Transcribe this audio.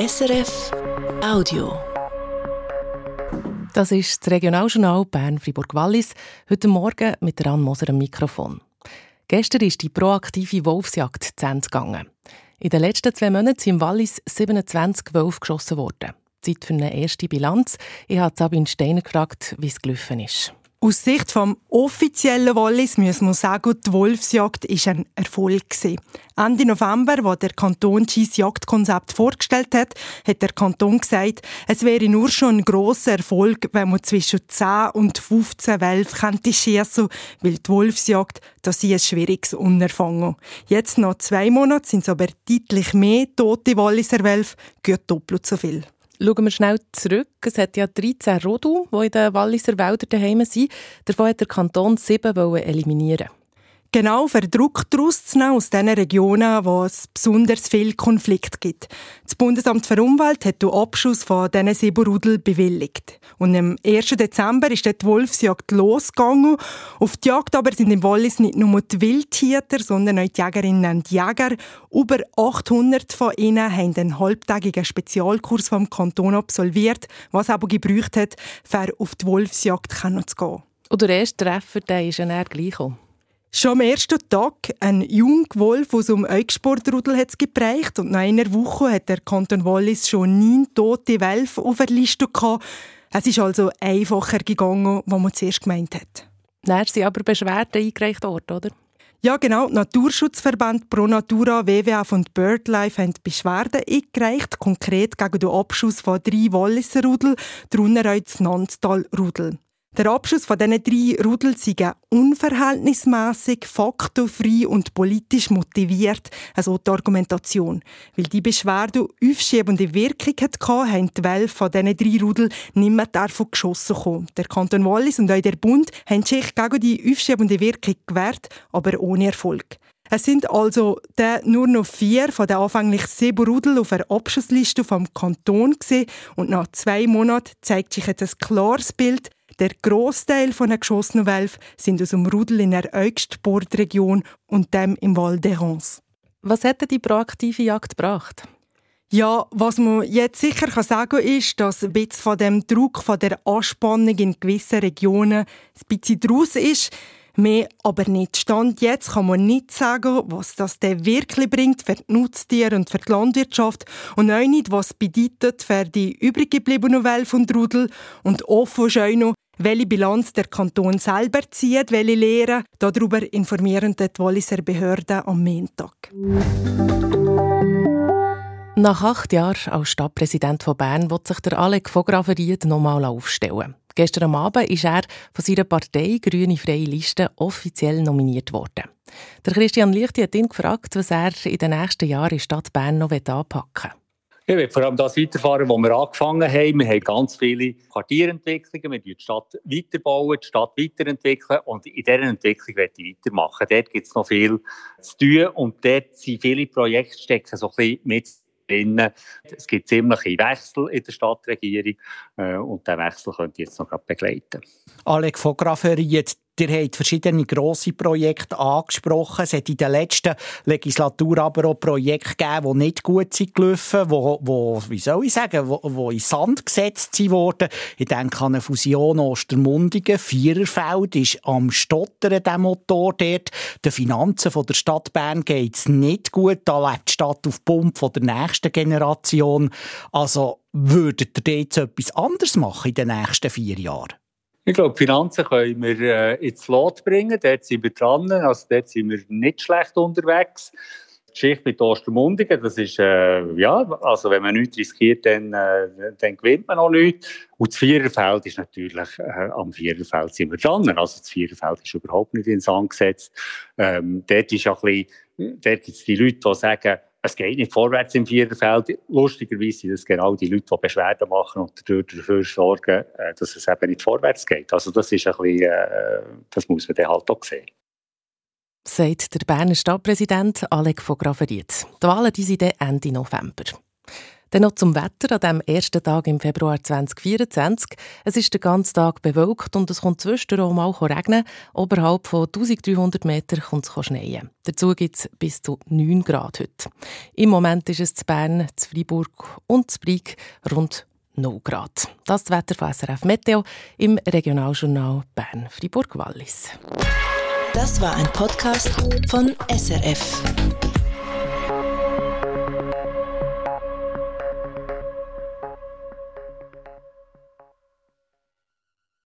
SRF Audio. Das ist das Regionaljournal Bern-Fribourg-Wallis. Heute Morgen mit Anne Moser am Mikrofon. Gestern ist die proaktive Wolfsjagd zu Ende gegangen. In den letzten zwei Monaten sind im Wallis 27 Wölfe geschossen worden. Zeit für eine erste Bilanz. Ich habe Sabine Steiner gefragt, wie es gelaufen ist. Aus Sicht vom offiziellen Wallis muss man sagen, die Wolfsjagd war ein Erfolg. Ende November, wo der Kanton das Jagdkonzept vorgestellt hat, hat der Kanton gesagt, es wäre nur schon ein grosser Erfolg, wenn man zwischen 10 und 15 Wölfe könnte schiessen, weil die Wolfsjagd das ist ein schwieriges Unterfangen. Jetzt nach zwei Monaten sind es aber deutlich mehr tote Walliser Wölfe, gut doppelt so viel. Schauen wir schnell zurück. Es hat ja 13 Rodu, die in den Walliser Wäldern daheim sind. Davon hat der Kanton sieben eliminieren Genau, für Druck nehmen aus den Regionen, wo es besonders viel Konflikt gibt. Das Bundesamt für Umwelt hat den Abschuss von diesen Siebenrudel bewilligt. Und am 1. Dezember ist die Wolfsjagd losgegangen. Auf die Jagd aber sind im Wallis nicht nur die Wildtieter, sondern auch die Jägerinnen und Jäger. Über 800 von ihnen haben einen halbtägigen Spezialkurs vom Kanton absolviert, was aber gebraucht hat, für auf die Wolfsjagd zu gehen. Und der erste Treffer, der ist ja gleich gekommen. Schon am ersten Tag ein Jungwolf aus dem Euchsportrudel hat es geprägt und nach einer Woche hat der Kanton Wallis schon neun tote Wölfe auf der Liste gehabt. Es ist also einfacher gegangen, als man zuerst gemeint hat. Dann sind aber Beschwerden eingereicht worden, oder? Ja, genau. Naturschutzverband Pro Natura, WWF und BirdLife haben Beschwerden eingereicht, konkret gegen den Abschuss von drei Walliser Rudel, darunter auch das Nanztal-Rudel. Der Abschluss von diesen drei Rudel sei unverhältnismäßig, faktenfrei und politisch motiviert, also die Argumentation. Weil die Beschwerde aufschiebende Wirkung hatte, haben die Wölfe von diesen drei Rudel nicht mehr davon geschossen kommen. Der Kanton Wallis und auch der Bund haben sich gegen die aufschiebende Wirkung gewehrt, aber ohne Erfolg. Es sind also nur noch vier von den anfänglich sieben Rudel auf der Abschussliste vom Kanton gewesen. und nach zwei Monaten zeigt sich jetzt ein klares Bild, der Großteil von den geschossenen Wölfen sind aus dem Rudel in der Eugstbordregion und dem im Val d'Erens. Was hätte die proaktive Jagd gebracht? Ja, was man jetzt sicher kann sagen kann, ist, dass ein bisschen von dem Druck, von der Anspannung in gewissen Regionen ein bisschen draus ist. Mehr aber nicht. Stand jetzt kann man nicht sagen, was das denn wirklich bringt für die Nutztiere und für die Landwirtschaft und auch nicht, was bedeutet für die übrig gebliebenen Wölfe und Rudel und offen ist auch noch, welche Bilanz der Kanton selber zieht, welche Lehren. Darüber informieren die Walliser Behörden am Montag. Nach acht Jahren als Stadtpräsident von Bern wird sich der Alec von Graveried nochmal aufstellen. Gestern Abend ist er von seiner Partei Grüne Freie Liste offiziell nominiert worden. Der Christian Lichti hat ihn gefragt, was er in den nächsten Jahren in Stadt Bern noch anpacken will. Ich will vor allem das weiterfahren, wo wir angefangen haben. Wir haben ganz viele Quartierentwicklungen. Wir die Stadt weiterbauen, die Stadt weiterentwickeln. Und in dieser Entwicklung werde ich weitermachen. Dort gibt es noch viel zu tun. Und dort sind viele Projekte stecken so ein mit drin. Es gibt ziemliche Wechsel in der Stadtregierung. Äh, und diesen Wechsel könnt ihr jetzt noch begleiten. Alec von Grafferiet, Ihr habt verschiedene grosse Projekte angesprochen. Es hat in der letzten Legislatur aber auch Projekte gegeben, die nicht gut sind gelaufen, die, wie soll ich sagen, wo, wo in Sand gesetzt wurden. Ich denke an eine Fusion Ostermundigen. Viererfeld ist am Stottern, der Motor dort. Den Finanzen von der Stadt Bern geht es nicht gut. Da lebt die Stadt auf Pump von der nächsten Generation. Also, würdet ihr jetzt etwas anderes machen in den nächsten vier Jahren? Ich glaube, Finanzen können wir äh, ins Lot bringen. Dort sind wir dran. Also dort sind wir nicht schlecht unterwegs. Die Geschichte mit Ostermundigen, das ist, äh, ja, also wenn man nichts riskiert, dann, äh, dann gewinnt man auch nichts. Und das Viererfeld ist natürlich, äh, am Viererfeld sind wir dran. Also das Viererfeld ist überhaupt nicht ins Sand. Ähm, dort ist auch ein bisschen, dort die Leute, die sagen, es geht nicht vorwärts im Viererfeld. Lustigerweise sind das genau die Leute, die Beschwerden machen und dafür sorgen, äh, dass es eben nicht vorwärts geht. Also das ist ein bisschen, äh, das muss man dann halt auch sehen. Sagt der Berner Stadtpräsident Alec von Graveriet. Die Wahlen die sind Ende November. Dann noch zum Wetter an diesem ersten Tag im Februar 2024. Es ist den ganzen Tag bewölkt und es kommt zwischendurch mal regnen. Oberhalb von 1300 Metern kommt es schneien. Dazu gibt es bis zu 9 Grad heute. Im Moment ist es zu Bern, zu Freiburg und zu Brig rund 0 Grad. Das ist das Wetter von SRF Meteo im Regionaljournal Bern-Fribourg-Wallis. Das war ein Podcast von SRF.